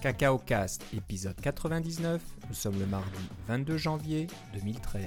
Cacao Cast, épisode 99. Nous sommes le mardi 22 janvier 2013.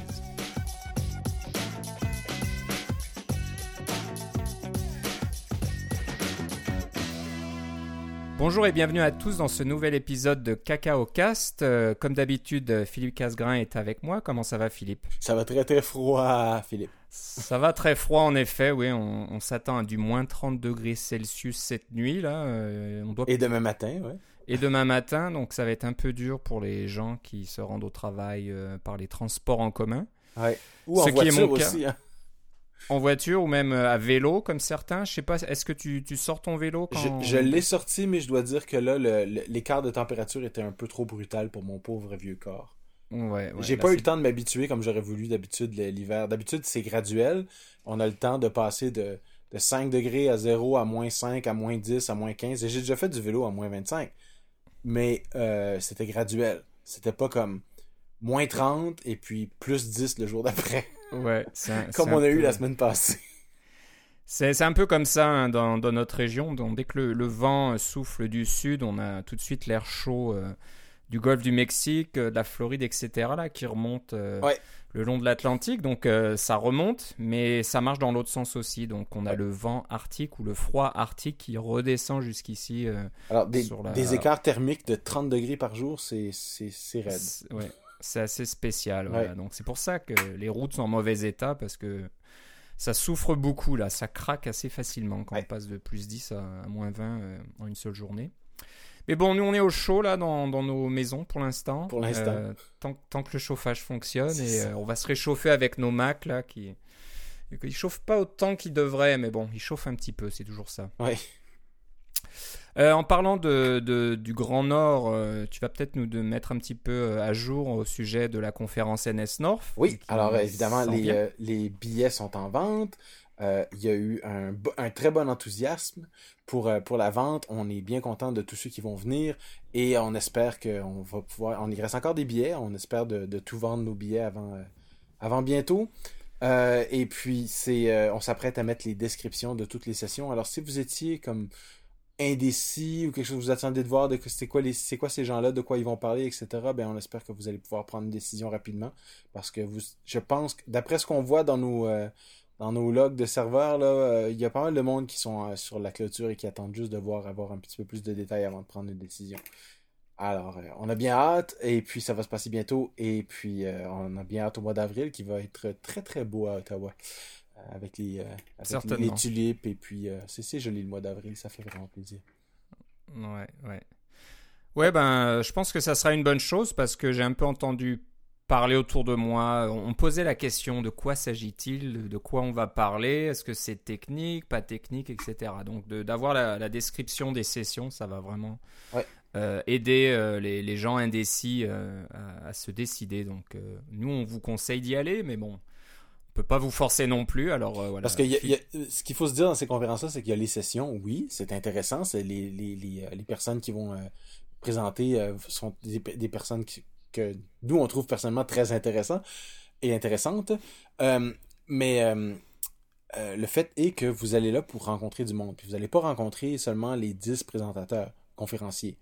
Bonjour et bienvenue à tous dans ce nouvel épisode de Cacao Cast. Euh, comme d'habitude, Philippe Casgrain est avec moi. Comment ça va, Philippe? Ça va très très froid, Philippe. Ça va très froid en effet, oui. On, s'attend à du moins 30 degrés Celsius cette nuit là. Euh, on doit... Et demain matin, ouais. Et demain matin, donc ça va être un peu dur pour les gens qui se rendent au travail euh, par les transports en commun. Ouais. Ou en voiture aussi. Hein. En voiture ou même euh, à vélo, comme certains. Je sais pas, est-ce que tu, tu, sors ton vélo quand... Je, l'ai sorti, mais je dois dire que là, l'écart de température était un peu trop brutal pour mon pauvre vieux corps. Ouais, J'ai pas eu le temps de m'habituer comme j'aurais voulu d'habitude l'hiver. D'habitude, c'est graduel. On a le temps de passer de, de 5 degrés à 0 à moins 5, à moins 10, à moins 15. Et j'ai déjà fait du vélo à moins 25 mais euh, c'était graduel. C'était pas comme moins 30 et puis plus 10 le jour d'après. Ouais, comme on a eu la semaine passée. C'est un peu comme ça hein, dans, dans, notre région. Donc, dès que le, vent souffle du sud, on a tout de suite l'air chaud euh, du golfe du Mexique, euh, de la Floride, etc. Là, qui remonte ouais le long de l'Atlantique, donc euh, ça remonte, mais ça marche dans l'autre sens aussi. Donc on a le vent arctique ou le froid arctique qui redescend jusqu'ici. Euh, Alors des, des, écarts thermiques de 30 degrés par jour, c'est raide. Ouais, c'est assez spécial. Voilà. Donc c'est pour ça que les routes sont en mauvais état parce que ça souffre beaucoup là, ça craque assez facilement quand on passe de plus 10 à, moins 20 euh, en une seule journée. Mais bon, nous, on est au chaud, là, dans, dans nos maisons pour l'instant. Pour l'instant. Euh, tant, tant, que le chauffage fonctionne. Et euh, on va se réchauffer avec nos Macs, là, qui. Ils chauffent pas autant qu'ils devraient, mais bon, ils chauffent un petit peu, c'est toujours ça. Oui. Euh, en parlant de, de, du Grand Nord, tu vas peut-être nous de mettre un petit peu à jour au sujet de la conférence NS North. Oui, alors évidemment, les, les, billets sont en vente. Euh, il y a eu un, très bon enthousiasme pour, euh, pour la vente. On est bien content de tous ceux qui vont venir et on espère qu'on va pouvoir. On y reste encore des billets. On espère de, tout vendre nos billets avant, euh, avant bientôt. et puis, on s'apprête à mettre les descriptions de toutes les sessions. Alors, si vous étiez comme indécis ou quelque chose que vous attendiez de voir de c'est quoi quoi ces gens-là de quoi ils vont parler etc ben on espère que vous allez pouvoir prendre une décision rapidement parce que vous je pense d'après ce qu'on voit dans nos dans nos logs de serveurs, là, euh, il y a pas mal de monde qui sont euh, sur la clôture et qui attendent juste de voir avoir un petit peu plus de détails avant de prendre une décision. Alors, euh, on a bien hâte, et puis ça va se passer bientôt, et puis on a bien hâte au mois d'avril qui va être très très beau à Ottawa. avec les, les tulipes, et puis c'est joli le mois d'avril, ça fait vraiment plaisir. Ouais, ouais. Ouais, ben, je pense que ça sera une bonne chose parce que j'ai un peu entendu parler autour de moi. On posait la question de quoi s'agit-il, de quoi on va parler, est-ce que c'est technique, pas technique, etc. Donc d'avoir la, description des sessions, ça va vraiment euh, aider euh, les, gens indécis euh, à, se décider. Donc nous, on vous conseille d'y aller, mais bon. On peut pas vous forcer non plus, alors voilà. Parce que ce qu'il faut se dire dans ces conférences-là, c'est qu'il y a les sessions, oui, c'est intéressant, c'est les, les, les, personnes qui vont présenter sont des, des personnes qui, que nous, on trouve personnellement très intéressant et intéressante. Euh, mais euh, euh, le fait est que vous allez là pour rencontrer du monde. Puis vous n'allez pas rencontrer seulement les 10 présentateurs, conférenciers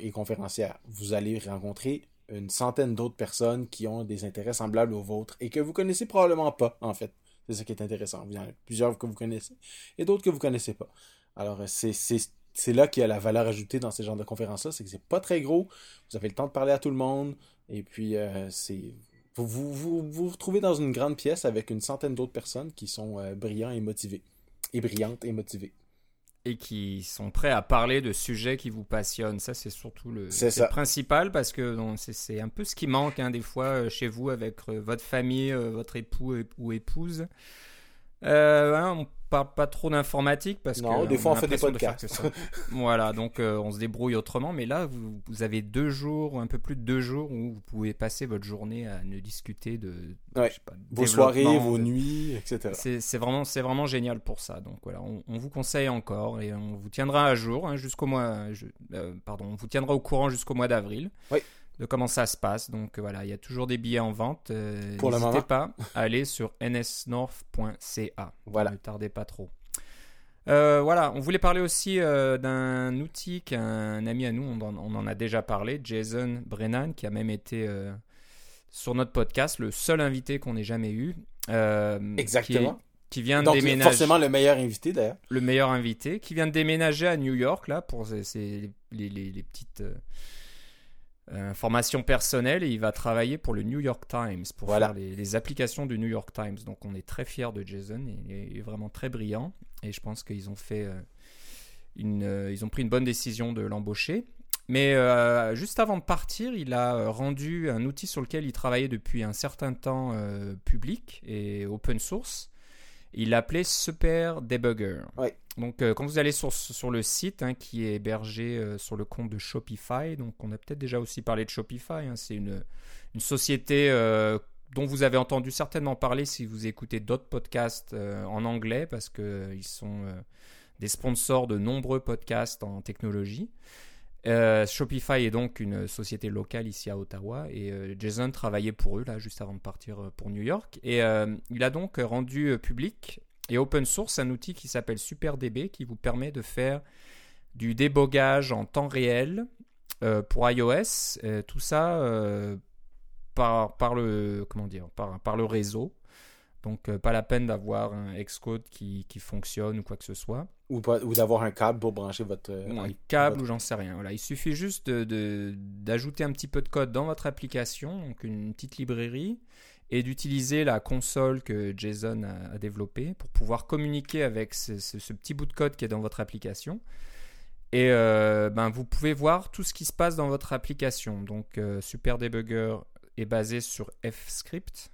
et conférencières. Vous allez rencontrer une centaine d'autres personnes qui ont des intérêts semblables aux vôtres et que vous connaissez probablement pas, en fait. C'est ça qui est intéressant. Vous en avez plusieurs que vous connaissez et d'autres que vous connaissez pas. Alors, c'est c'est là qu'il y a la valeur ajoutée dans ces genres de conférences-là, c'est que c'est pas très gros, vous avez le temps de parler à tout le monde, et puis euh, c'est vous vous, vous vous, retrouvez dans une grande pièce avec une centaine d'autres personnes qui sont euh, brillants et motivés, et brillantes et motivées. Et qui sont prêts à parler de sujets qui vous passionnent. Ça, c'est surtout le, principal parce que c'est un peu ce qui manque hein, des fois euh, chez vous avec votre famille, votre époux ou épouse. Hein, parle pas trop d'informatique parce non, que des fois on, fait des podcasts. voilà, donc euh, on se débrouille autrement. Mais là, vous, vous, avez deux jours, un peu plus de deux jours où vous pouvez passer votre journée à ne discuter de, vos soirées, vos nuits, etc. C'est vraiment, c'est vraiment génial pour ça. Donc voilà, on, vous conseille encore et on vous tiendra à jour hein, jusqu'au mois, je, euh, pardon, on vous tiendra au courant jusqu'au mois d'avril. Oui de comment ça se passe. Donc voilà, il y a toujours des billets en vente. Euh, N'hésitez pas à aller sur nsnorth.ca. Voilà. Ne tardez pas trop. voilà, on voulait parler aussi d'un outil qu'un ami à nous, on en, a déjà parlé, Jason Brennan, qui a même été sur notre podcast, le seul invité qu'on ait jamais eu. Exactement qui vient de déménager. forcément le meilleur invité d'ailleurs. Le meilleur invité, qui vient de déménager à New York là pour ses, les, les, petites euh, informations personnelles et il va travailler pour le New York Times pour faire les, applications du New York Times. Donc on est très fiers de Jason, il est, vraiment très brillant et je pense qu'ils ont fait euh, une, euh, ils ont pris une bonne décision de l'embaucher. Mais juste avant de partir, il a rendu un outil sur lequel il travaillait depuis un certain temps public et open source il l'appelait Super Debugger. Donc, euh, quand vous allez sur, sur le site hein, qui est hébergé euh, sur le compte de Shopify, donc on a peut-être déjà aussi parlé de Shopify, hein, c'est une, une, société euh, dont vous avez entendu certainement parler si vous écoutez d'autres podcasts en anglais, parce qu'ils sont des sponsors de nombreux podcasts en technologie. Euh, Shopify est donc une société locale ici à Ottawa et euh, Jason travaillait pour eux là juste avant de partir euh, pour New York. Et il a donc rendu public et open source un outil qui s'appelle SuperDB qui vous permet de faire du débogage en temps réel pour iOS. Tout ça par, par le comment dire par, par le réseau. Donc, pas la peine d'avoir un Xcode qui, qui, fonctionne ou quoi que ce soit. Ou, ou d'avoir un câble pour brancher votre. un câble ou j'en sais rien. Voilà. Il suffit juste d'ajouter de, un petit peu de code dans votre application, donc une petite librairie, et d'utiliser la console que Jason a, développée pour pouvoir communiquer avec ce, ce, petit bout de code qui est dans votre application. Et euh, ben, vous pouvez voir tout ce qui se passe dans votre application. Donc, euh, Super Debugger est basé sur F-Script.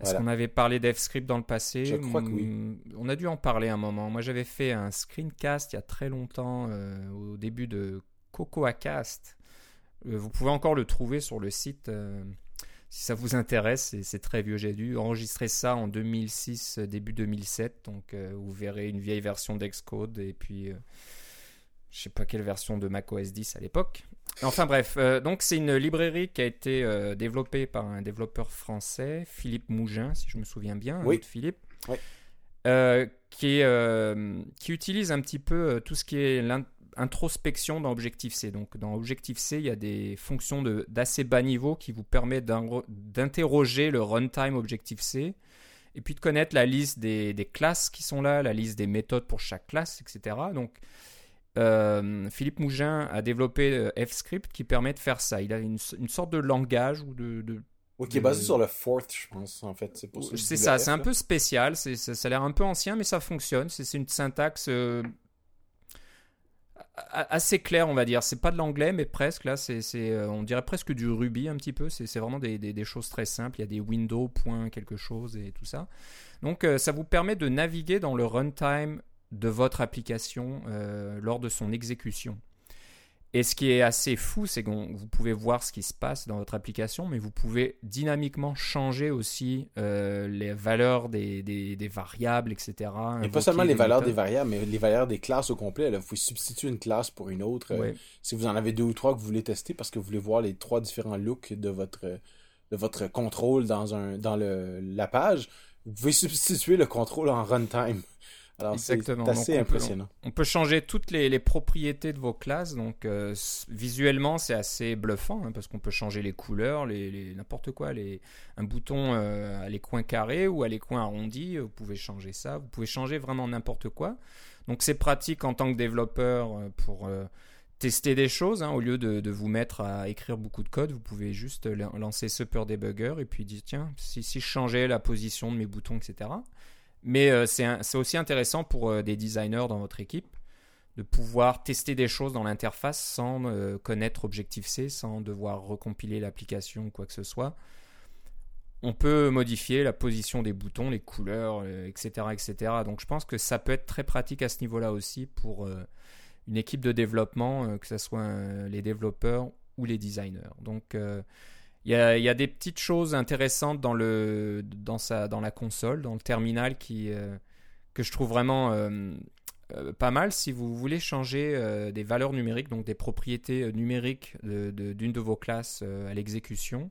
Est-ce qu'on avait parlé d'FScript dans le passé Je crois que oui. Hmm, on a dû en parler un moment. Moi, j'avais fait un screencast il y a très longtemps, euh, au début de CocoaCast. Euh, vous pouvez encore le trouver sur le site euh, si ça vous intéresse. C'est très vieux. J'ai dû enregistrer ça en 2006, début 2007. Donc, vous verrez une vieille version d'Xcode et puis je sais pas quelle version de macOS 10 à l'époque. Enfin bref, euh, donc c'est une librairie qui a été euh, développée par un développeur français, Philippe Mougin, si je me souviens bien, oui. Philippe, euh, qui, qui utilise un petit peu tout ce qui est l'introspection dans Objective-C. Donc dans Objective-C, il y a des fonctions d'assez bas niveau qui vous permettent d'interroger le runtime Objective-C et puis de connaître la liste des, des, classes qui sont là, la liste des méthodes pour chaque classe, etc. Donc euh, Philippe Mougin a développé euh, F-Script qui permet de faire ça. Il a une, sorte de langage ou de, qui est basé sur le fourth, je pense, en fait. C'est ça, c'est un peu spécial, ça, ça a l'air un peu ancien, mais ça fonctionne. C'est une syntaxe euh, assez claire, on va dire. C'est pas de l'anglais, mais presque, là, c'est on dirait presque du Ruby un petit peu. C'est vraiment des, des, choses très simples. Il y a des windows, point quelque chose et tout ça. Donc, ça vous permet de naviguer dans le runtime de votre application euh, lors de son exécution. Et ce qui est assez fou, c'est que vous pouvez voir ce qui se passe dans votre application, mais vous pouvez dynamiquement changer aussi euh, les valeurs des, des, variables, etc. Et pas seulement les valeurs des variables, mais les valeurs des classes au complet. Là. Vous pouvez substituer une classe pour une autre. Euh, si vous en avez deux ou trois que vous voulez tester parce que vous voulez voir les trois différents looks de votre, de votre contrôle dans, un, dans le, la page, vous pouvez substituer le contrôle en runtime. Exactement. C'est assez impressionnant. On peut, changer toutes les, propriétés de vos classes. Donc, euh, visuellement, c'est assez bluffant hein, parce qu'on peut changer les couleurs, les, n'importe quoi. Les, un bouton euh, à les coins carrés ou à les coins arrondis, vous pouvez changer ça. Vous pouvez changer vraiment n'importe quoi. Donc, c'est pratique en tant que développeur euh, pour tester des choses. Hein. au lieu de, vous mettre à écrire beaucoup de code, vous pouvez juste lancer Super Debugger et puis dire tiens, si, si je changeais la position de mes boutons, etc. Mais euh, c'est aussi intéressant pour euh, des designers dans votre équipe de pouvoir tester des choses dans l'interface sans euh, connaître Objective-C, sans devoir recompiler l'application ou quoi que ce soit. On peut modifier la position des boutons, les couleurs, etc., etc. Donc je pense que ça peut être très pratique à ce niveau-là aussi pour une équipe de développement, que ce soit les développeurs ou les designers. Donc il y a, des petites choses intéressantes dans, le, dans, sa, dans la console, dans le terminal, qui, euh, que je trouve vraiment euh, euh, pas mal. Si vous voulez changer des valeurs numériques, donc des propriétés numériques d'une de, vos classes à l'exécution,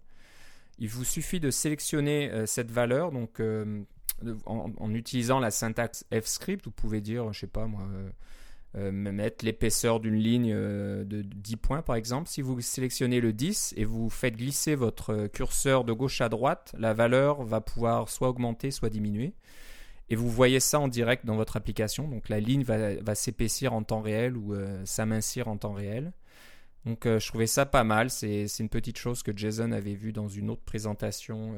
il vous suffit de sélectionner cette valeur. Donc, en, utilisant la syntaxe F-script, vous pouvez dire, je sais pas moi, mettre l'épaisseur d'une ligne de 10 points par exemple. Si vous sélectionnez le 10 et vous faites glisser votre curseur de gauche à droite, la valeur va pouvoir soit augmenter, soit diminuer. Et vous voyez ça en direct dans votre application. Donc la ligne va, s'épaissir en temps réel ou s'amincir en temps réel. Donc je trouvais ça pas mal. C'est une petite chose que Jason avait vue dans une autre présentation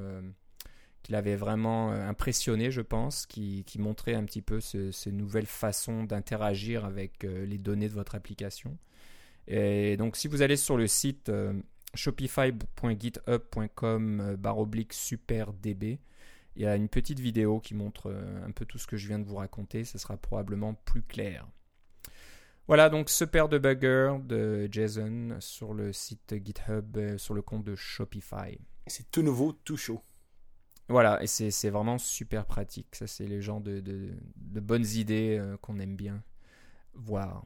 qui l'avait vraiment euh, impressionné, je pense, qui, montrait un petit peu ces nouvelles façons d'interagir avec euh, les données de votre application. Et donc, si vous allez sur le site euh, shopify.github.com baroblique superdb, il y a une petite vidéo qui montre un peu tout ce que je viens de vous raconter. Ce sera probablement plus clair. Voilà donc ce paire de buggers de Jason sur le site GitHub, sur le compte de Shopify. C'est tout nouveau, tout chaud. Voilà, et c'est vraiment super pratique. Ça, c'est les gens de, bonnes idées euh, qu'on aime bien voir.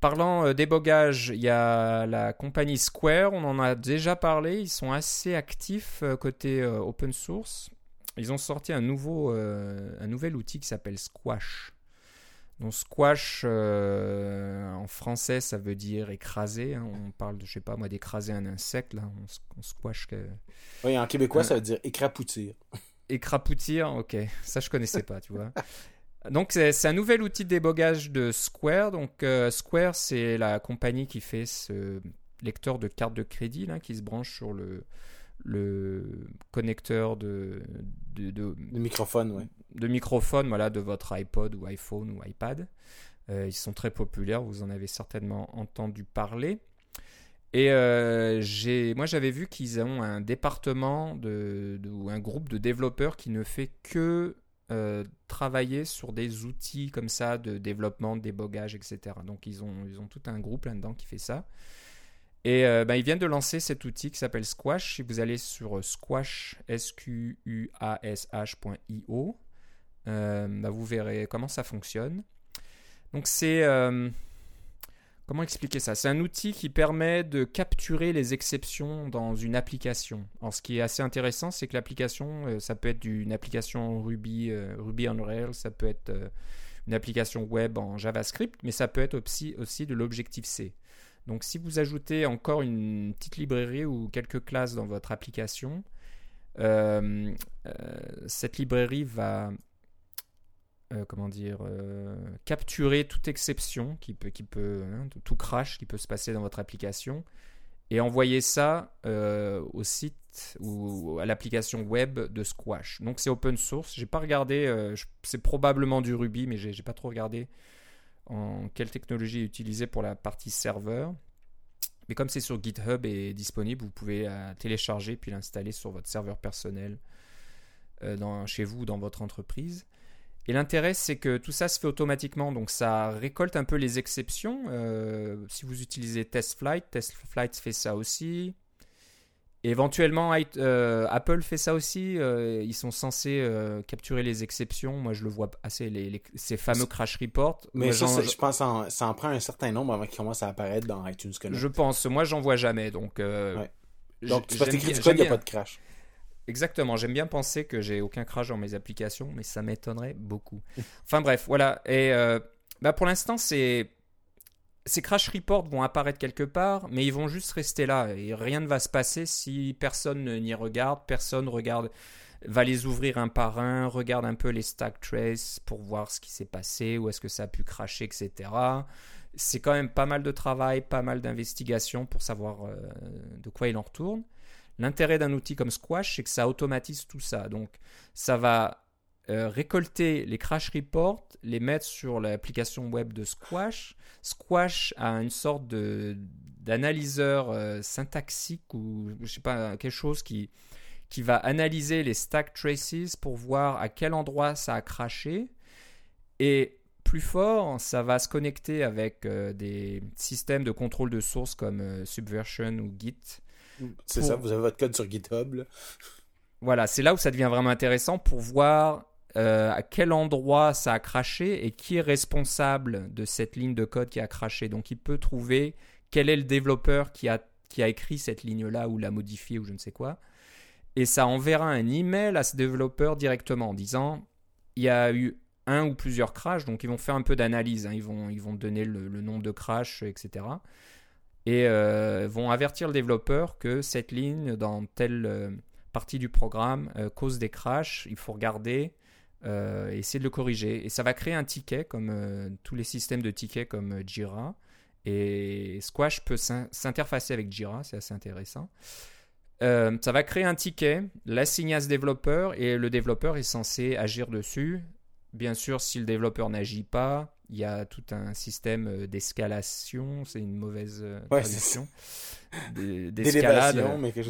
Parlant euh, débogage, il y a la compagnie Square, on en a déjà parlé, ils sont assez actifs euh, côté open source. Ils ont sorti un nouvel outil qui s'appelle Squash. Donc squash euh, en français ça veut dire écraser. Hein. On parle de je sais pas moi d'écraser un insecte là. On, squash. Que... Oui en québécois ça veut dire écrapoutir. Écrapoutir, ok. Ça je connaissais pas tu vois. Donc c'est un nouvel outil de débogage de Square. Donc euh, Square c'est la compagnie qui fait ce lecteur de carte de crédit là qui se branche sur le le connecteur de, de, de, microphone, ouais. de microphone voilà, de votre iPod ou iPhone ou iPad. Euh, ils sont très populaires, vous en avez certainement entendu parler. Et euh, moi j'avais vu qu'ils ont un département de, ou un groupe de développeurs qui ne fait que euh, travailler sur des outils comme ça de développement, de débogage, etc. Donc ils ont, ils ont tout un groupe là-dedans qui fait ça. Et euh, bah, ils viennent de lancer cet outil qui s'appelle Squash. Si vous allez sur euh, squash, s q u a s h.io, euh, bah, vous verrez comment ça fonctionne. Donc c'est comment expliquer ça? C'est un outil qui permet de capturer les exceptions dans une application. Alors ce qui est assez intéressant, c'est que l'application, ça peut être une application Ruby, Ruby on Rails, ça peut être une application web en JavaScript, mais ça peut être aussi, aussi de l'Objective C. Donc si vous ajoutez encore une petite librairie ou quelques classes dans votre application, euh, euh, cette librairie va euh, comment dire capturer toute exception qui peut, qui peut hein, tout crash qui peut se passer dans votre application et envoyer ça au site ou à l'application web de Squash. Donc c'est open source. J'ai pas regardé, c'est probablement du Ruby, mais j'ai pas trop regardé en quelle technologie est utilisée pour la partie serveur. Mais comme c'est sur GitHub et disponible, vous pouvez euh, télécharger puis l'installer sur votre serveur personnel euh, chez vous ou dans votre entreprise. Et l'intérêt, c'est que tout ça se fait automatiquement, donc ça récolte un peu les exceptions. Euh, si vous utilisez TestFlight, TestFlight fait ça aussi. Éventuellement, euh, Apple fait ça aussi. Euh, ils sont censés euh, capturer les exceptions. Moi, je le vois assez, les, ces fameux crash reports. Mais ça, je pense que ça en prend un certain nombre avant qu'ils commencent à apparaître dans iTunes Connect. Je pense. Moi, j'en vois jamais. Donc, donc tu vas du code, il n'y a pas de crash. Exactement. J'aime bien penser que j'ai aucun crash dans mes applications, mais ça m'étonnerait beaucoup. enfin bref, voilà. Et bah, pour l'instant, c'est ces crash reports vont apparaître quelque part, mais ils vont juste rester là et rien ne va se passer si personne n'y regarde, personne regarde, va les ouvrir un par un, regarde un peu les stack traces pour voir ce qui s'est passé, où est-ce que ça a pu cracher, etc. C'est quand même pas mal de travail, pas mal d'investigation pour savoir euh, de quoi il en retourne. L'intérêt d'un outil comme Squash, c'est que ça automatise tout ça. Donc, ça va euh, récolter les crash reports, les mettre sur l'application web de Squash. Squash a une sorte de d'analyseur euh, syntaxique ou je sais pas quelque chose qui qui va analyser les stack traces pour voir à quel endroit ça a craché et plus fort, ça va se connecter avec euh, des systèmes de contrôle de source comme Subversion ou Git. C'est ça, vous avez votre code sur GitHub. Voilà, c'est là où ça devient vraiment intéressant pour voir euh, à quel endroit ça a craché et qui est responsable de cette ligne de code qui a craché? Donc il peut trouver quel est le développeur qui a, qui a écrit cette ligne-là ou l'a modifiée ou je ne sais quoi. et ça enverra un email à ce développeur directement en disant il y a eu un ou plusieurs crashs, donc ils vont faire un peu d'analyse, hein. ils, vont, donner le, nombre de crashs, etc. Et euh, vont avertir le développeur que cette ligne dans telle euh, partie du programme cause des crashs, il faut regarder et essayer de le corriger. Et ça va créer un ticket, comme tous les systèmes de tickets comme Jira. Et Squash peut s'interfacer avec Jira, c'est assez intéressant. ça va créer un ticket, l'assigner à ce développeur et le développeur est censé agir dessus Bien sûr, si le développeur n'agit pas, il y a tout un système euh, d'escalation, c'est une mauvaise euh, traduction, d'escalade,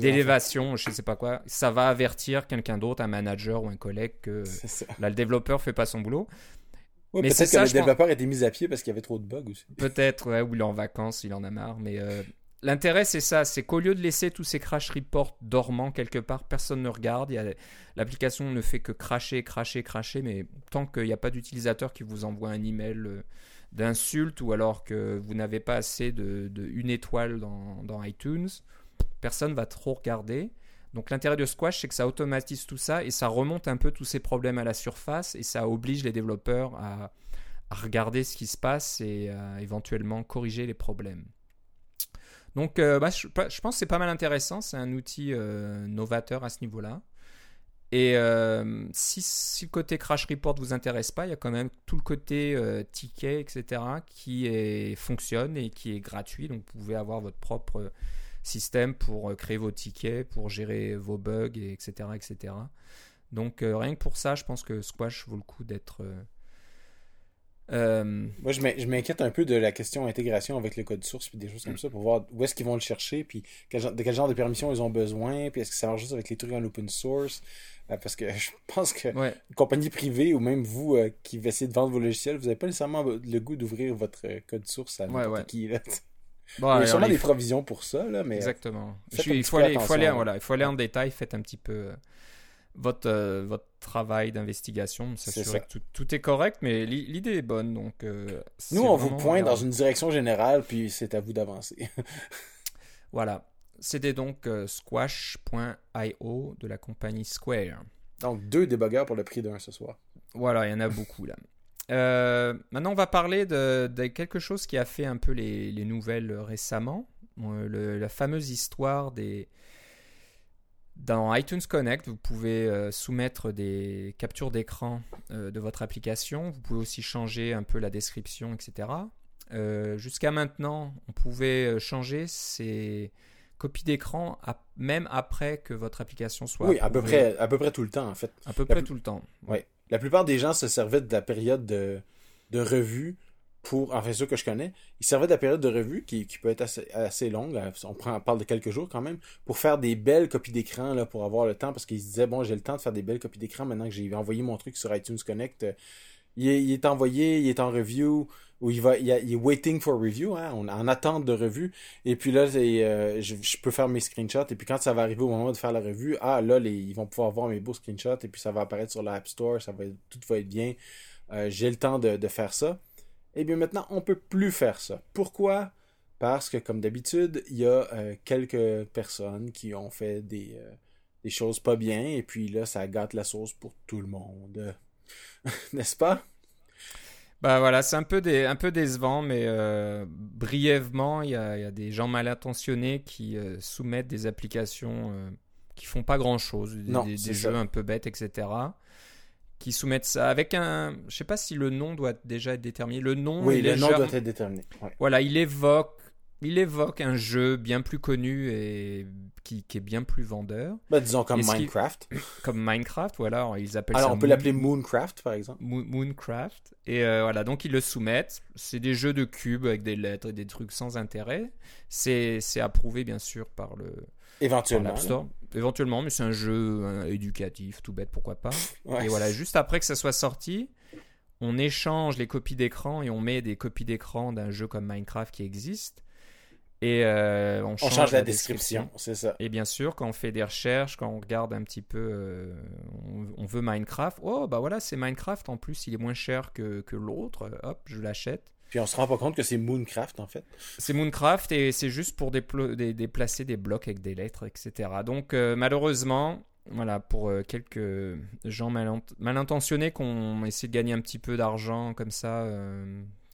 d'élévation, je ne sais pas quoi. Ça va avertir quelqu'un d'autre, un manager ou un collègue que là le développeur fait pas son boulot. mais peut-être que le développeur était mis à pied parce qu'il y avait trop de bugs aussi. Peut-être, ouais, ou il est en vacances, il en a marre, mais euh, L'intérêt, c'est ça, c'est qu'au lieu de laisser tous ces crash reports dormants quelque part, personne ne regarde. L'application ne fait que cracher, cracher, cracher, mais tant qu'il n'y a pas d'utilisateur qui vous envoie un email euh, d'insulte ou alors que vous n'avez pas assez de, une étoile dans, iTunes, personne va trop regarder. Donc l'intérêt de Squash, c'est que ça automatise tout ça et ça remonte un peu tous ces problèmes à la surface et ça oblige les développeurs à, à regarder ce qui se passe et à éventuellement corriger les problèmes. Donc, euh, bah, je, pense que c'est pas mal intéressant. C'est un outil euh, novateur à ce niveau-là. Et euh, si, le côté crash report vous intéresse pas, il y a quand même tout le côté ticket, etc., qui fonctionne et qui est gratuit. Donc, vous pouvez avoir votre propre système pour créer vos tickets, pour gérer vos bugs, etc., etc. Donc, rien que pour ça, je pense que Squash vaut le coup d'être euh, Moi, je m'inquiète un peu de la question intégration avec le code source et des choses comme ça pour voir où est-ce qu'ils vont le chercher, puis de quel genre de permissions ils ont besoin, puis est-ce que ça marche juste avec les trucs en open source? Euh, parce que je pense que une compagnie privée ou même vous euh, qui va essayer de vendre vos logiciels, vous n'avez pas nécessairement le goût d'ouvrir votre code source à n'importe qui. il y a sûrement des provisions pour ça, là, mais. Exactement. il, faut aller, il, faut aller, voilà, il faut aller en détail, faites un petit peu votre, euh, votre travail d'investigation, s'assurer que tout, est correct, mais l'idée est bonne. Donc, euh, Nous, on vous pointe dans une direction générale, puis c'est à vous d'avancer. voilà. C'était donc euh, squash.io de la compagnie Square. Donc, deux débuggers pour le prix d'un ce soir. Voilà, il y en a beaucoup là. maintenant, on va parler de, quelque chose qui a fait un peu les, les nouvelles récemment. la fameuse histoire des, dans iTunes Connect, vous pouvez euh, soumettre des captures d'écran euh, de votre application. Vous pouvez aussi changer un peu la description, etc. Euh, jusqu'à maintenant, on pouvait changer ces copies d'écran même après que votre application soit. Oui, à peu, près, à peu près tout le temps, en fait. À peu près tout le temps. Oui. La plupart des gens se servaient de la période de, de revue pour, enfin ceux que je connais, ils servaient de la période de revue qui, peut être assez, longue, euh, on, parle de quelques jours quand même, pour faire des belles copies d'écran, là, pour avoir le temps, parce qu'ils se disaient, bon, j'ai le temps de faire des belles copies d'écran maintenant que j'ai envoyé mon truc sur iTunes Connect. Euh, il est, envoyé, il est en review, ou il va, il, est waiting for review, hein, en attente de revue. Et puis là, euh, je, peux faire mes screenshots. Et puis quand ça va arriver au moment de faire la revue, ah là, ils vont pouvoir voir mes beaux screenshots. Et puis ça va apparaître sur l'App Store, ça va, tout va être bien. j'ai le temps de faire ça. Eh bien maintenant, on ne peut plus faire ça. Pourquoi? Parce que comme d'habitude, il y a euh, quelques personnes qui ont fait des, euh, des, choses pas bien et puis là, ça gâte la sauce pour tout le monde. N'est-ce pas? Bah voilà, c'est un peu, des, un peu décevant, mais euh, brièvement, il y, y, a des gens mal intentionnés qui soumettent des applications qui font pas grand chose, des, des jeux un peu bêtes, etc qui soumettent ça avec un. Je sais pas si le nom doit déjà être déterminé. Le nom. Oui, le nom doit être déterminé. Voilà, il évoque, il évoque un jeu bien plus connu et qui, qui est bien plus vendeur. Bah, disons comme Minecraft. comme Minecraft, voilà, ils appellent Alors, on peut l'appeler Mooncraft, par exemple. Mooncraft. Et euh, voilà, donc ils le soumettent. C'est des jeux de cubes avec des lettres et des trucs sans intérêt. C'est approuvé, bien sûr, par le. Éventuellement éventuellement, mais c'est un jeu hein, éducatif, tout bête, pourquoi pas. Et voilà, juste après que ça soit sorti, on échange les copies d'écran et on met des copies d'écran d'un jeu comme Minecraft qui existe. Et euh, on, change la, description, c'est ça. Et bien sûr, quand on fait des recherches, quand on regarde un petit peu, euh, on, veut Minecraft. Oh, bah voilà, c'est Minecraft. En plus, il est moins cher que, que l'autre. Hop, je l'achète. Puis on se rend pas compte que c'est Mooncraft en fait. C'est Mooncraft et c'est juste pour déplacer des blocs avec des lettres, etc. Donc euh, malheureusement, voilà, pour euh, quelques gens mal, intentionnés qui ont essayé de gagner un petit peu d'argent comme ça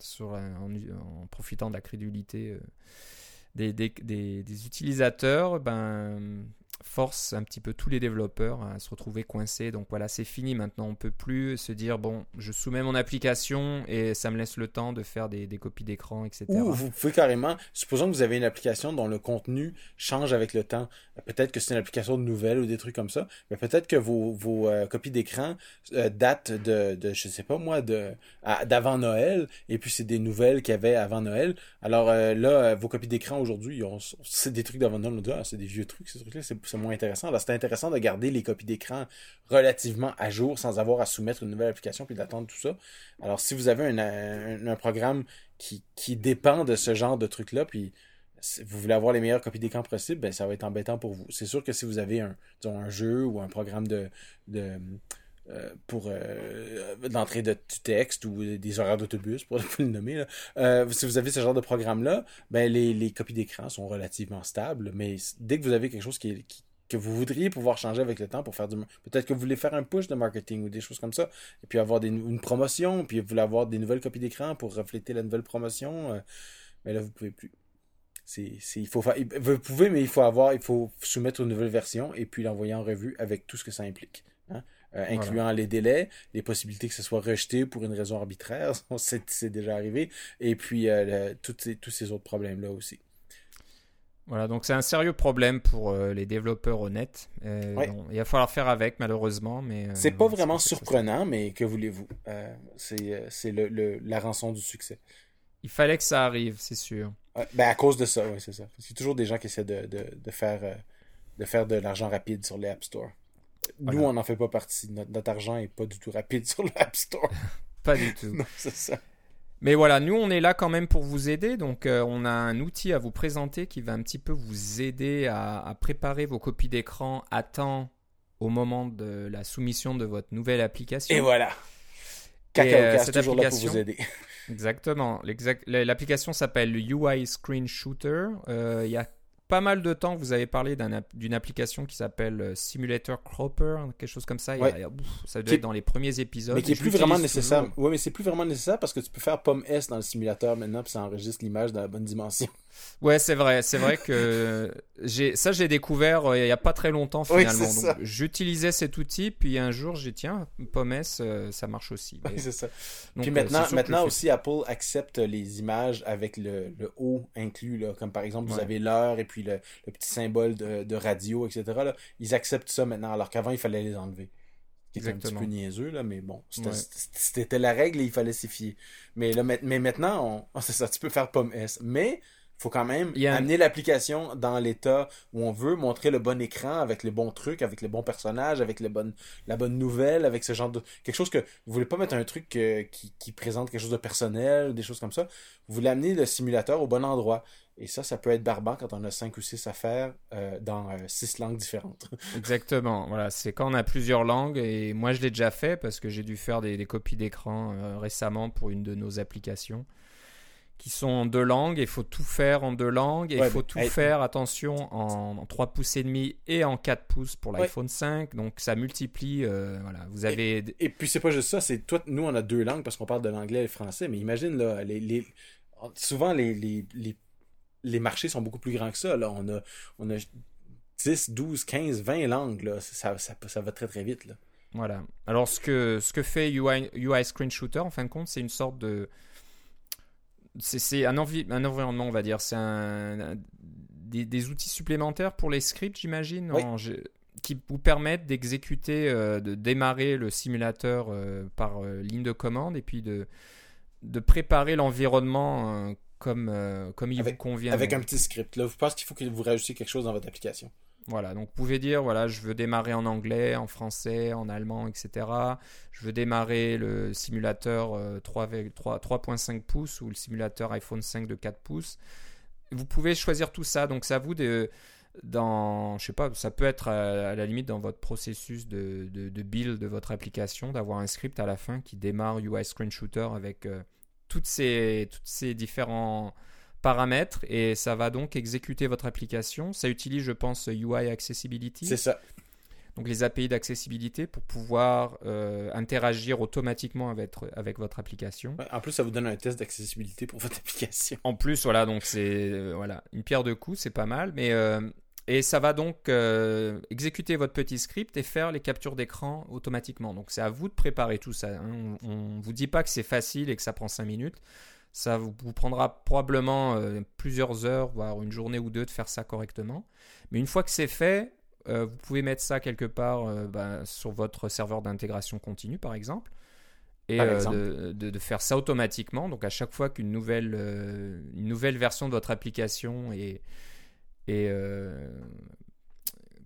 sur, en, profitant de la crédulité des, des, utilisateurs, ben force un petit peu tous les développeurs à se retrouver coincés. Donc voilà, c'est fini maintenant. On peut plus se dire bon, je soumets mon application et ça me laisse le temps de faire des, copies d'écran, etc. Ou vous pouvez carrément, supposons que vous avez une application dont le contenu change avec le temps. Peut-être que c'est une application de nouvelles ou des trucs comme ça, mais peut-être que vos, vos euh, copies d'écran euh, datent de, de, je sais pas moi, de d'avant Noël, et puis c'est des nouvelles qu'il y avait avant Noël. Alors euh, là, vos copies d'écran aujourd'hui, c'est des trucs d'avant Noël, ah, c'est des vieux trucs, ces trucs-là, moins intéressant. c'est intéressant de garder les copies d'écran relativement à jour sans avoir à soumettre une nouvelle application puis d'attendre tout ça. Alors, si vous avez un, programme qui, dépend de ce genre de truc-là, puis vous voulez avoir les meilleures copies d'écran possibles, ben, ça va être embêtant pour vous. C'est sûr que si vous avez un, un jeu ou un programme de, pour euh, l'entrée de, du texte ou des horaires d'autobus, pour le nommer. Euh, si vous avez ce genre de programme-là, ben les, les copies d'écran sont relativement stables, mais dès que vous avez quelque chose qui, que vous voudriez pouvoir changer avec le temps pour faire du peut-être que vous voulez faire un push de marketing ou des choses comme ça et puis avoir une promotion puis vous voulez avoir des nouvelles copies d'écran pour refléter la nouvelle promotion euh, mais là vous pouvez plus il faut vous pouvez mais il faut avoir il faut soumettre une nouvelle version et puis l'envoyer en revue avec tout ce que ça implique. Euh, incluant les délais, les possibilités que ce soit rejeté pour une raison arbitraire, c'est déjà arrivé, et puis euh, tous ces autres problèmes-là aussi. Voilà, donc c'est un sérieux problème pour euh, les développeurs honnêtes. Euh, il va falloir faire avec, malheureusement. mais euh, C'est pas vraiment surprenant, mais que voulez-vous? C'est le, la rançon du succès. Il fallait que ça arrive, c'est sûr. ben à cause de ça, oui, c'est ça. Parce qu'il y a toujours des gens qui essaient de, de, faire, de faire de l'argent rapide sur les App Store. Nous, on n'en fait pas partie. Notre, notre argent est pas du tout rapide sur l'App Store. pas du tout. non, c'est ça. Mais voilà, nous on est là quand même pour vous aider. Donc euh, on a un outil à vous présenter qui va un petit peu vous aider à, préparer vos copies d'écran à temps au moment de la soumission de votre nouvelle application. Et voilà. Cacao cette toujours là pour vous aider. Exactement. L'application s'appelle UI Screen Shooter. Euh, il y a pas mal de temps, vous avez parlé d'une application qui s'appelle euh, Simulator Cropper, quelque chose comme ça. ça devait être dans les premiers épisodes. Mais qui est plus vraiment nécessaire. Oui, mais c'est plus vraiment nécessaire parce que tu peux faire pomme S dans le simulateur maintenant, puis ça enregistre l'image dans la bonne dimension. Ouais, c'est vrai. C'est vrai que j'ai ça, j'ai découvert euh, il n'y a pas très longtemps finalement. j'utilisais cet outil, puis un jour, j'ai tiens, Pommes, euh, ça marche aussi. Oui, c'est ça. puis euh, maintenant, maintenant aussi, Apple accepte les images avec le, le haut inclus, là, comme par exemple, vous avez l'heure et puis le, le, petit symbole de, de radio, etc. Là. Ils acceptent ça maintenant, alors qu'avant, il fallait les enlever qui un petit peu niaiseux, là, mais bon, c'était la règle et il fallait s'y fier. Mais, là, mais maintenant, on, c'est ça, tu peux faire pomme S. Mais faut quand même amener l'application dans l'état où on veut, montrer le bon écran avec les bons trucs, avec les bons personnages, avec les bonnes, la bonne nouvelle, avec ce genre de... Quelque chose que... Vous voulez pas mettre un truc qui, qui, présente quelque chose de personnel, des choses comme ça. Vous voulez amener le simulateur au bon endroit. Et ça, ça peut être barbant quand on a cinq ou six affaires euh, dans euh, six langues différentes. Exactement. Voilà, c'est quand on a plusieurs langues. Et moi, je l'ai déjà fait parce que j'ai dû faire des, copies d'écran euh, récemment pour une de nos applications qui sont en deux langues. Il faut tout faire en deux langues. Et il faut tout faire, attention, en, 3 pouces et demi et en 4 pouces pour l'iPhone 5. Donc ça multiplie. Euh, voilà, vous avez. Et, puis c'est pas juste ça. C'est toi, nous on a deux langues parce qu'on parle de l'anglais et le français. Mais imagine là, les, les souvent les, les, les, les, marchés sont beaucoup plus grands que ça. Là, on a, on a 10, 12, 15, 20 langues. Là. Ça, ça, ça va très très vite. Là. Voilà. Alors ce que, ce que fait UI, UI Screen Shooter, en fin de compte, c'est une sorte de c'est un, un, environnement, on va dire. C'est un, des, outils supplémentaires pour les scripts, j'imagine, qui vous permettent d'exécuter, euh, de démarrer le simulateur euh, par euh, ligne de commande et puis de, de préparer l'environnement comme, comme il vous convient. Avec un petit script. Là, je pense qu'il faut que vous rajoutiez quelque chose dans votre application? Voilà, donc vous pouvez dire, voilà, je veux démarrer en anglais, en français, en allemand, etc. Je veux démarrer le simulateur 3.5 euh, pouces ou le simulateur iPhone 5 de 4 pouces. Vous pouvez choisir tout ça, donc ça vous de, dans, je sais pas, ça peut être à, la limite dans votre processus de, build de votre application, d'avoir un script à la fin qui démarre UI Screen Shooter avec euh, toutes, ces, toutes ces différents paramètres et ça va donc exécuter votre application. Ça utilise, je pense, UI Accessibility. C'est ça. donc les API d'accessibilité pour pouvoir interagir automatiquement avec, avec votre application. en plus, ça vous donne un test d'accessibilité pour votre application. En plus, voilà, donc c'est voilà une pierre de coups, c'est pas mal, mais et ça va donc euh, exécuter votre petit script et faire les captures d'écran automatiquement. Donc c'est à vous de préparer tout ça. Hein. On ne vous dit pas que c'est facile et que ça prend 5 minutes. Ça vous, prendra probablement euh, plusieurs heures, voire une journée ou deux de faire ça correctement. Mais une fois que c'est fait, euh, vous pouvez mettre ça quelque part bah, sur votre serveur d'intégration continue, par exemple. Et de, de, faire ça automatiquement. Donc à chaque fois qu'une nouvelle, une nouvelle version de votre application est euh,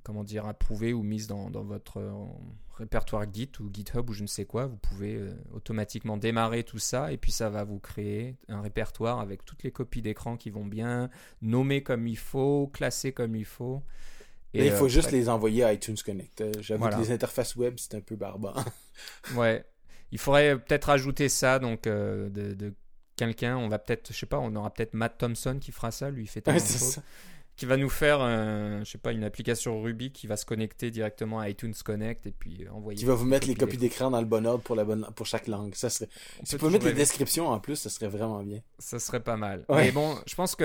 comment dire approuvée ou mise dans, votre euh, répertoire Git ou GitHub ou je ne sais quoi, vous pouvez euh, automatiquement démarrer tout ça et puis ça va vous créer un répertoire avec toutes les copies d'écran qui vont bien, nommer comme il faut, classer comme il faut. Et, il faut juste les envoyer à iTunes Connect. J'avoue que les interfaces web, c'est un peu barbare. ouais. Il faudrait peut-être ajouter ça, donc de, quelqu'un. On va peut-être, je sais pas, on aura peut-être Matt Thompson qui fera ça. Lui, il fait ça qui va nous faire, je sais pas, une application Ruby qui va se connecter directement à iTunes Connect et puis envoyer. Qui va vous mettre les copies d'écran dans le bon ordre pour la bonne pour chaque langue. Ça serait. si vous pouvez mettre les descriptions en plus, ça serait vraiment bien. Ça serait pas mal. Mais bon, je pense que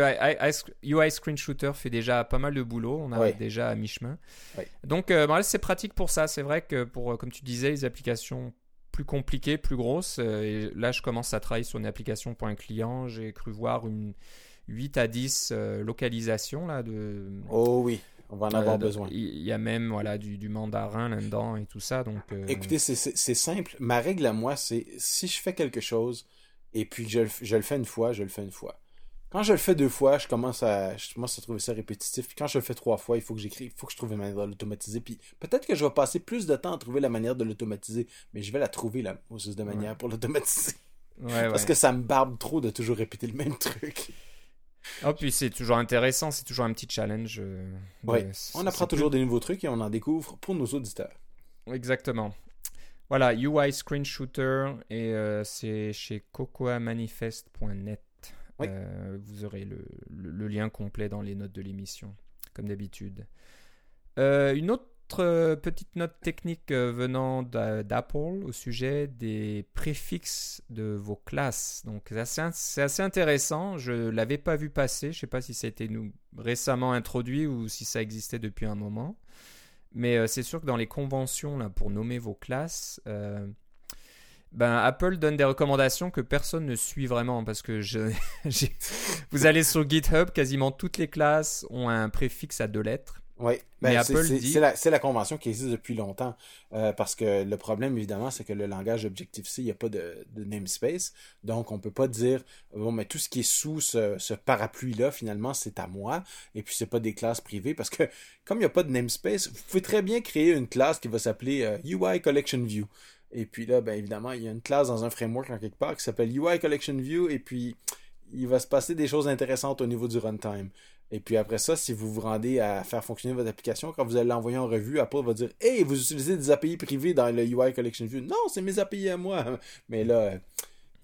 UI Screen Shooter fait déjà pas mal de boulot. On arrive déjà à mi-chemin. Donc, euh, c'est pratique pour ça. C'est vrai que pour, comme tu disais, les applications plus compliquées, plus grosses. Euh, et là, je commence à travailler sur une application pour un client. J'ai cru voir une 8 à 10 euh, localisations là de oh oui on va en avoir euh, besoin il y a même voilà du, du mandarin là-dedans et tout ça donc euh, écoutez c'est simple ma règle à moi c'est si je fais quelque chose et puis je, je, le fais une fois je le fais une fois quand je le fais deux fois, je commence à, je commence à trouver ça répétitif. Puis quand je le fais trois fois, il faut que j'écris, il faut que je trouve une manière de l'automatiser. Puis peut-être que je vais passer plus de temps à trouver la manière de l'automatiser, mais je vais la trouver là, de manière pour l'automatiser. Parce que ça me barbe trop de toujours répéter le même truc. Oh, puis c'est toujours intéressant, c'est toujours un petit challenge. Euh, oui, on apprend toujours des nouveaux trucs et on en découvre pour nos auditeurs. Exactement. Voilà, UI Screen Shooter et euh, c'est chez cocoamanifest.net. Euh, vous aurez le, le, lien complet dans les notes de l'émission, comme d'habitude. une autre euh, petite note technique euh, venant d'Apple au sujet des préfixes de vos classes. Donc c'est assez, intéressant. Je ne l'avais pas vu passer. Je ne sais pas si ça a été récemment introduit ou si ça existait depuis un moment. Mais euh, c'est sûr que dans les conventions là, pour nommer vos classes, ben, Apple donne des recommandations que personne ne suit vraiment parce que vous allez sur GitHub, quasiment toutes les classes ont un préfixe à deux lettres. Oui, ben, c'est la, la, convention qui existe depuis longtemps. Euh, parce que le problème, évidemment, c'est que le langage Objective-C, il n'y a pas de, de, namespace. Donc, on ne peut pas dire, bon, mais tout ce qui est sous ce, ce parapluie-là, finalement, c'est à moi. Et puis, c'est pas des classes privées. Parce que, comme il n'y a pas de namespace, vous pouvez très bien créer une classe qui va s'appeler euh, UI Collection View. Et puis là, ben, évidemment, il y a une classe dans un framework en quelque part qui s'appelle UI Collection View. Et puis, il va se passer des choses intéressantes au niveau du runtime. Et puis après ça, si vous vous rendez à faire fonctionner votre application, quand vous allez l'envoyer en revue, Apple va dire Hey, vous utilisez des API privés dans le UI Collection View. Non, c'est mes API à moi. Mais là,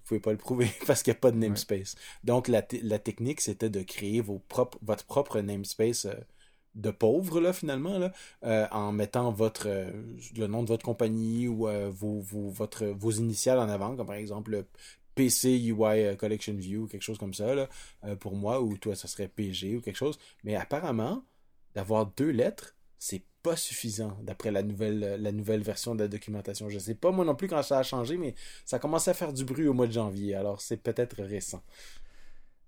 vous pouvez pas le prouver parce qu'il n'y a pas de namespace. Donc la, technique, c'était de créer vos propres, votre propre namespace euh, de pauvre, là, finalement, là, euh, en mettant votre euh, le nom de votre compagnie ou vos, vos, votre, vos initiales en avant, comme par exemple PC UI euh, Collection View, quelque chose comme ça, là, euh, pour moi, ou toi, ça serait PG ou quelque chose. Mais apparemment, d'avoir deux lettres, c'est pas suffisant d'après la nouvelle, la nouvelle version de la documentation. Je sais pas moi non plus quand ça a changé, mais ça a commencé à faire du bruit au mois de janvier, alors c'est peut-être récent.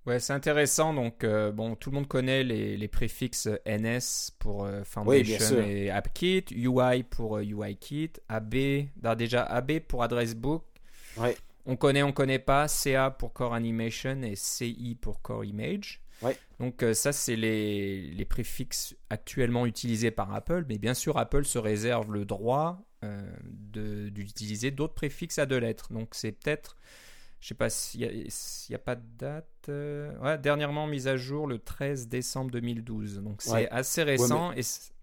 Ouais, c'est intéressant. Donc, euh, bon, tout le monde connaît les, les préfixes NS pour Foundation et AppKit, UI pour UIKit, AB, déjà AB pour Address Book. Ouais. On connaît, on connaît pas. CA pour Core Animation et CI pour Core Image. Donc euh, ça, c'est les, préfixes actuellement utilisés par Apple. Mais bien sûr, Apple se réserve le droit euh, d'utiliser d'autres préfixes à deux lettres. Donc c'est peut-être, je sais pas s'il n'y a, pas de date. Euh, dernièrement mise à jour le 13 décembre 2012. Donc c'est assez récent. et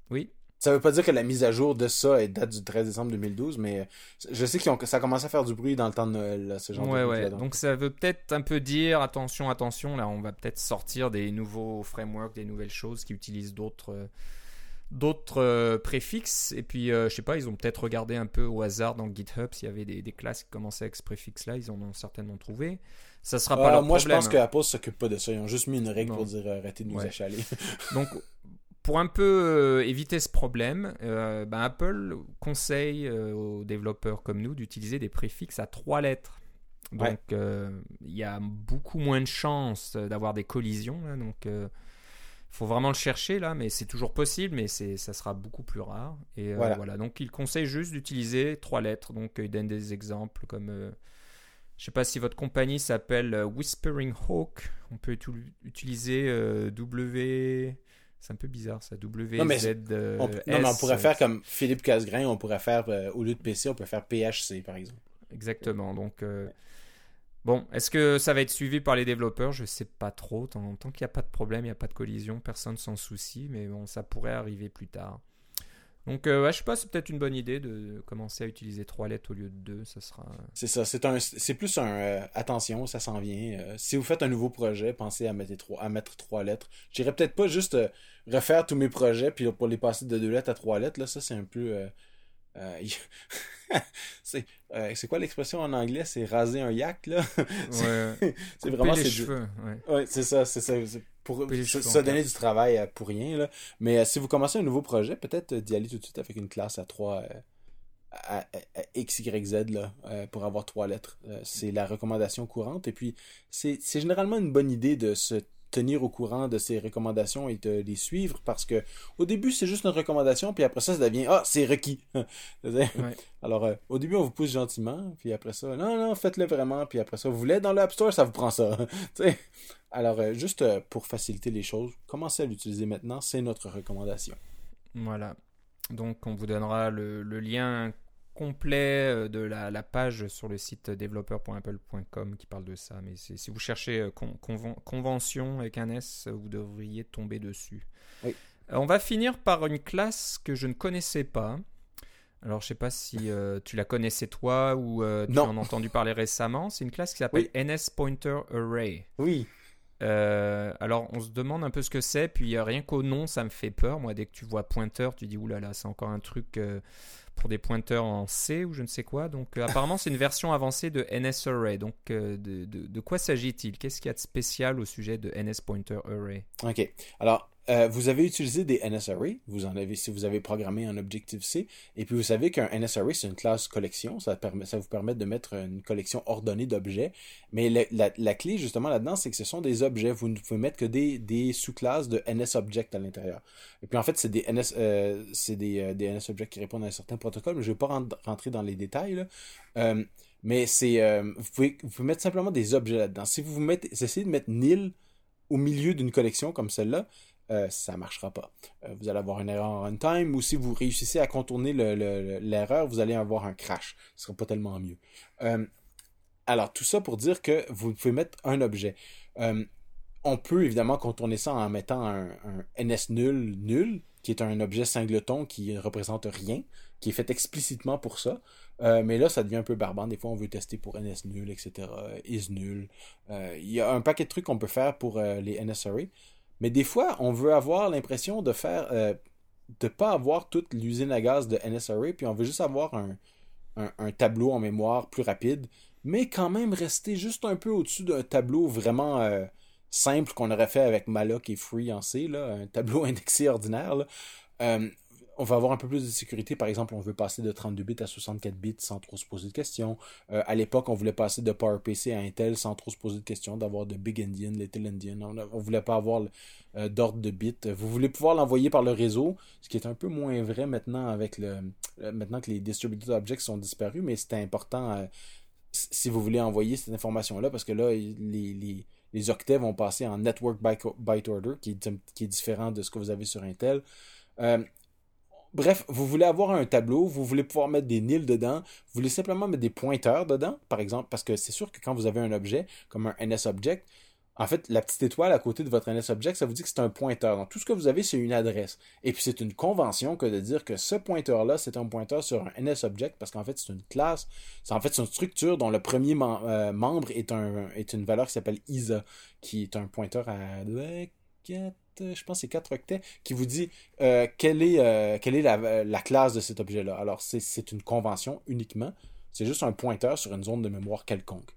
oui. Ça veut pas dire que la mise à jour de ça date du 13 décembre 2012, mais je sais que ça a commencé à faire du bruit dans le temps de Noël, ce genre ouais, de ouais. Donc ça veut peut-être un peu dire, attention, attention, là on va peut-être sortir des nouveaux frameworks, des nouvelles choses qui utilisent d'autres d'autres préfixes. Et puis, je sais pas, ils ont peut-être regardé un peu au hasard dans GitHub s'il y avait des, des, classes qui commençaient avec ce préfixe-là. Ils en ont certainement trouvé. Ça sera pas leur Moi, je pense que Apple s'occupe pas de ça. Ils ont juste mis une règle pour dire arrêtez de nous achaler. Donc, pour un peu éviter ce problème, ben, Apple conseille aux développeurs comme nous d'utiliser des préfixes à trois lettres. Donc, euh, il y a beaucoup moins de chances d'avoir des collisions. donc, il euh, faut vraiment le chercher là, mais c'est toujours possible, mais ça sera beaucoup plus rare. Et euh, voilà. Donc, il conseille juste d'utiliser trois lettres. Donc, il donne des exemples comme. je sais pas si votre compagnie s'appelle Whispering Hawk. On peut utiliser W. C'est un peu bizarre ça, W, non, mais Z, on, non, mais on pourrait faire comme Philippe Casgrain, on pourrait faire, au lieu de PC, on peut faire PHC par exemple. Exactement, donc Bon, est-ce que ça va être suivi par les développeurs? Je ne sais pas trop. Tant, tant qu'il n'y a pas de problème, il n'y a pas de collision, personne s'en soucie, mais bon, ça pourrait arriver plus tard. Donc, euh, ouais, je sais pas, c'est peut-être une bonne idée de commencer à utiliser trois lettres au lieu de deux. Ça sera. C'est ça. C'est un, c'est plus un euh, attention, ça s'en vient. Euh, si vous faites un nouveau projet, pensez à mettre trois, à mettre trois lettres. Je dirais peut-être pas juste refaire tous mes projets puis pour les passer de deux lettres à trois lettres. Là, ça c'est un peu euh, euh, c'est quoi l'expression en anglais? C'est raser un yak, là? C'est vraiment. Les cheveux, ouais. c'est ça, c'est ça. Pour se donner du travail euh, pour rien. Là. Mais si vous commencez un nouveau projet, peut-être d'y aller tout de suite avec une classe à 3 à, X, Y, Z là, pour avoir trois lettres. c'est la recommandation courante. Et puis, c'est généralement une bonne idée de se tenir au courant de ces recommandations et de les suivre parce que au début c'est juste une recommandation puis après ça ça devient ah c'est requis. Alors euh, au début on vous pousse gentiment puis après ça non non faites-le vraiment puis après ça vous voulez dans l'App Store ça vous prend ça. Alors euh, juste euh, pour faciliter les choses commencez à l'utiliser maintenant c'est notre recommandation. Voilà. Donc on vous donnera le, le lien complet euh, de la, page sur le site developer.apple.com qui parle de ça. Mais si vous cherchez euh, convention avec un S, vous devriez tomber dessus. Euh, on va finir par une classe que je ne connaissais pas. Alors, je sais pas si tu la connaissais toi ou tu en as entendu parler récemment. C'est une classe qui s'appelle NS Pointer Array. Oui. Alors, on se demande un peu ce que c'est, puis rien qu'au nom, ça me fait peur. Moi, dès que tu vois pointeur, tu dis oulala, c'est encore un truc pour des pointeurs en C ou je ne sais quoi. Donc euh, apparemment c'est une version avancée de NSArray. Donc euh, de, de, de, quoi s'agit-il? Qu'est-ce qu'il y a de spécial au sujet de NS Pointer Array? Ok. Alors euh, vous avez utilisé des en avez si vous avez programmé en Objective-C, et puis vous savez qu'un NSArray c'est une classe collection, ça, vous permet de mettre une collection ordonnée d'objets, mais la, clé justement là-dedans c'est que ce sont des objets, vous ne pouvez mettre que des, sous-classes de NSObject à l'intérieur. Et puis en fait c'est des NS euh, des, euh, NSObject qui répondent à un certain protocole, mais je ne vais pas rentrer dans les détails mais c'est vous, pouvez, vous mettre simplement des objets là-dedans. Si vous, vous mettez, essayez de mettre nil au milieu d'une collection comme celle-là, euh, ça ne marchera pas. Euh, vous allez avoir une erreur en runtime ou si vous réussissez à contourner l'erreur, vous allez avoir un crash. Ce sera pas tellement mieux. Euh, alors, tout ça pour dire que vous pouvez mettre un objet. on peut évidemment contourner ça en mettant un, NS nul nul, qui est un objet singleton qui représente rien, qui est fait explicitement pour ça. mais là, ça devient un peu barbant. Des fois, on veut tester pour NS nul, etc. is nul. Il y a un paquet de trucs qu'on peut faire pour les NSRA. Mais des fois, on veut avoir l'impression de faire. Euh, de pas avoir toute l'usine à gaz de NSRA, puis on veut juste avoir un, tableau en mémoire plus rapide, mais quand même rester juste un peu au-dessus d'un tableau vraiment euh, simple qu'on aurait fait avec malloc et free en C, un tableau indexé ordinaire. Euh, on va avoir un peu plus de sécurité. Par exemple, on veut passer de 32 bits à 64 bits sans trop se poser de questions. Euh, à l'époque, on voulait passer de PowerPC à Intel sans trop se poser de questions, d'avoir de Big Indian, Little Indian. On, ne voulait pas avoir euh, d'ordre de bits. Vous voulez pouvoir l'envoyer par le réseau, ce qui est un peu moins vrai maintenant avec le euh, maintenant que les distributed objects sont disparus, mais c'était important si vous voulez envoyer cette information-là, parce que là, les, octets vont passer en Network Byte Order, qui est différent de ce que vous avez sur Intel. Bref, vous voulez avoir un tableau, vous voulez pouvoir mettre des nils dedans, vous voulez simplement mettre des pointeurs dedans, par exemple, parce que c'est sûr que quand vous avez un objet, comme un NSObject, en fait, la petite étoile à côté de votre NSObject, ça vous dit que c'est un pointeur. Donc, tout ce que vous avez, c'est une adresse. Et puis, c'est une convention que de dire que ce pointeur-là, c'est un pointeur sur un NSObject, parce qu'en fait, c'est une classe. C'est en fait une structure dont le premier euh, membre est, est une valeur qui s'appelle ISA, qui est un pointeur à je pense c'est 4 octets, qui vous dit euh, quelle est, euh, la, classe de cet objet-là. Alors, c'est une convention uniquement. C'est juste un pointeur sur une zone de mémoire quelconque.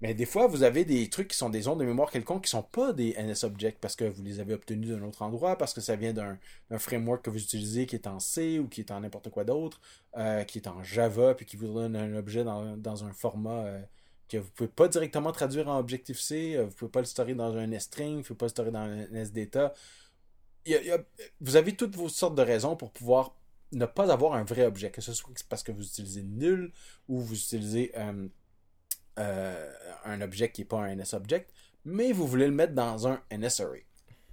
Mais des fois, vous avez des trucs qui sont des zones de mémoire quelconques qui ne sont pas des NSObjects parce que vous les avez obtenus d'un autre endroit, parce que ça vient d'un framework que vous utilisez qui est en C ou qui est en n'importe quoi d'autre, euh, qui est en Java, puis qui vous donne un objet dans, un format que vous pouvez pas directement traduire en Objective-C, euh, vous pouvez pas le storer dans un string, vous pouvez pas le storer dans un SData. vous avez toutes vos sortes de raisons pour pouvoir ne pas avoir un vrai objet, que ce soit parce que vous utilisez nul ou vous utilisez euh, euh, un objet qui n'est pas un NSObject, mais vous voulez le mettre dans un NSArray.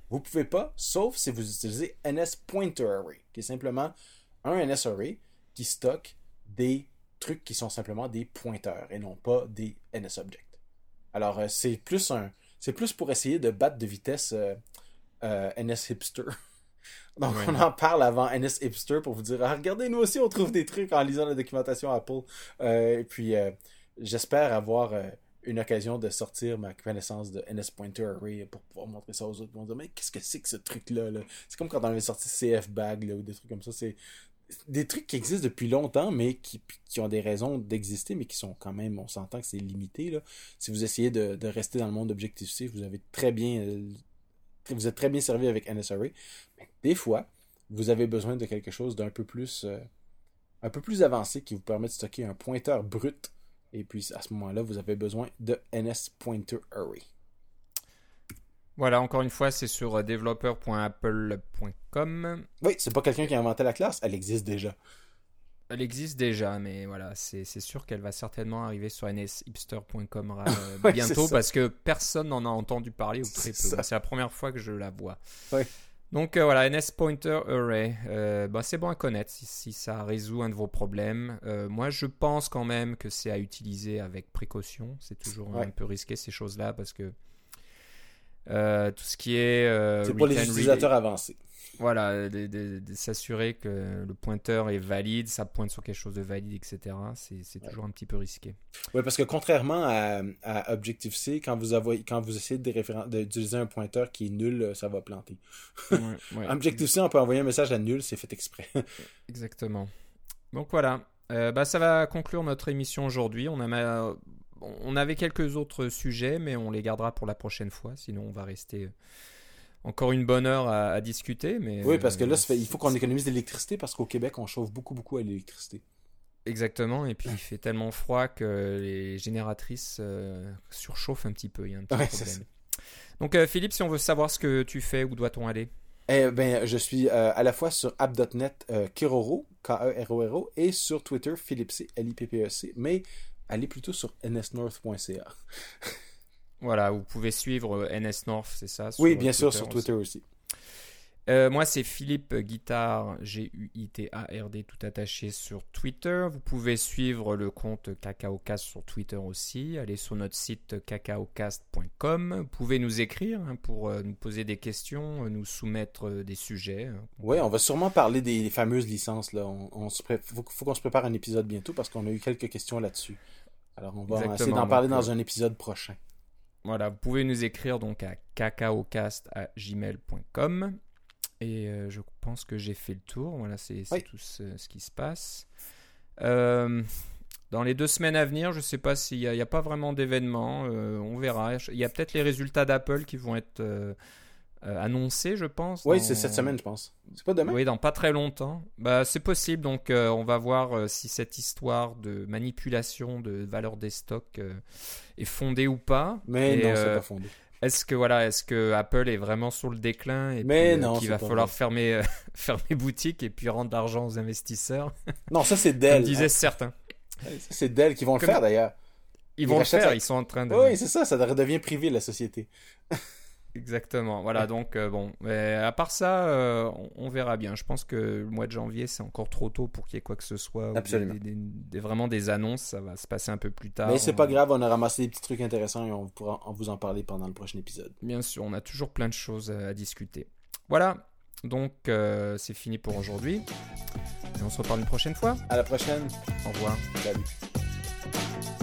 Vous pouvez pas, sauf si vous utilisez NSPointerArray, qui est simplement un NSArray qui stocke des trucs qui sont simplement des pointeurs et non pas des NSObjects. Alors, euh, c'est plus un. C'est plus pour essayer de battre de vitesse euh, euh, NS Hipster. Donc, on en parle avant NS Hipster pour vous dire ah, regardez, nous aussi, on trouve des trucs en lisant la documentation Apple. et puis, j'espère avoir une occasion de sortir ma connaissance de NS Pointer Array pour pouvoir montrer ça aux autres. Ils vont dire mais qu'est-ce que c'est que ce truc-là -là, c'est comme quand on avait sorti CF Bag ou des trucs comme ça. C'est des trucs qui existent depuis longtemps, mais qui, ont des raisons d'exister, mais qui sont quand même, on s'entend que c'est limité. Si vous essayez de, rester dans le monde Objective-C, vous avez très bien. Euh, vous êtes très bien servi avec NSRA. Mais des fois, vous avez besoin de quelque chose d'un peu plus. Euh, un peu plus avancé qui vous permet de stocker un pointeur brut. Et puis à ce moment-là, vous avez besoin de NS Pointer Array. Voilà, encore une fois, c'est sur euh, developer.apple.com. Oui, c'est pas quelqu'un qui a inventé la classe, elle existe déjà. Elle existe déjà, mais voilà, c'est sûr qu'elle va certainement arriver sur nshipster.com euh, bientôt parce que personne n'en a entendu parler ou très peu. C'est la première fois que je la vois. Donc euh, voilà, NS Pointer Array, bah, c'est bon à connaître si, ça résout un de vos problèmes. moi, je pense quand même que c'est à utiliser avec précaution. C'est toujours un peu risqué ces choses-là parce que euh, tout ce qui est. Euh, c'est pour les utilisateurs avancés. Voilà, de, s'assurer que le pointeur est valide, ça pointe sur quelque chose de valide, etc. C'est toujours un petit peu risqué. Oui, parce que contrairement à, Objective-C, quand vous, avez, quand vous essayez d'utiliser un pointeur qui est nul, ça va planter. Objective-C, on peut envoyer un message à nul, c'est fait exprès. Exactement. Donc voilà, euh, bah, ça va conclure notre émission aujourd'hui. On a on avait quelques autres sujets, mais on les gardera pour la prochaine fois. Sinon, on va rester encore une bonne heure à, discuter. Mais, oui, parce que là, euh, il faut qu'on économise de l'électricité parce qu'au Québec, on chauffe beaucoup, beaucoup à l'électricité. Exactement, et puis il fait tellement froid que les génératrices euh, surchauffent un petit peu. Il y a un petit problème. Donc, euh, Philippe, si on veut savoir ce que tu fais, où doit-on aller? Eh ben, je suis à la fois sur app.net Kiroro, K-E-R-O-R-O, et sur Twitter Philippe C, L-I-P-P-E-C, mais allez plutôt sur nsnorth.ca. voilà, vous pouvez suivre euh, NSNorth, c'est ça Oui, bien sûr, sur Twitter aussi. Euh, moi, c'est Philippe Guitard, G-U-I-T-A-R-D, tout attaché sur Twitter. Vous pouvez suivre le compte CacaoCast sur Twitter aussi. Allez sur notre site cacaocast.com. Vous pouvez nous écrire hein, pour euh, nous poser des questions, nous soumettre des sujets. Hein. Oui, on va sûrement parler des fameuses licences. Là. On, faut, qu'on se prépare un épisode bientôt parce qu'on a eu quelques questions là-dessus. Alors, on va essayer d'en parler dans un épisode prochain. Voilà, vous pouvez nous écrire donc à cacaocast.gmail.com. Et euh, je pense que j'ai fait le tour. Voilà, c'est tout ce, qui se passe. Euh, dans les deux semaines à venir, je ne sais pas s'il n'y a, pas vraiment d'événements. Euh, on verra. Il y a peut-être les résultats d'Apple qui vont être annoncés, je pense. Oui, c'est cette semaine, je pense. C'est pas demain? Oui, dans pas très longtemps. Bah, c'est possible. Donc, on va voir si cette histoire de manipulation de valeur des stocks est fondée ou pas. Mais non, c'est pas fondé. Est-ce que voilà, est-ce que Apple est vraiment sur le déclin et Mais euh, qu'il va falloir fermer euh, fermer boutique et puis rendre l'argent aux investisseurs? Non, ça c'est Dell. Comme disaient certains. C'est Dell qui vont le faire d'ailleurs. Ils, vont le faire, ils sont en train de. Oui, c'est ça, ça devient privé la société. Exactement. Voilà, donc euh, bon. Mais à part ça, euh, on, verra bien. Je pense que le mois de janvier, c'est encore trop tôt pour qu'il y ait quoi que ce soit. Absolument. Des, vraiment des annonces, ça va se passer un peu plus tard. Mais c'est pas grave, on a ramassé des petits trucs intéressants et on pourra vous en parler pendant le prochain épisode. Bien sûr, on a toujours plein de choses à, discuter. Voilà. Donc, euh, c'est fini pour aujourd'hui. Et on se reparle une prochaine fois. À la prochaine. Au revoir. Salut.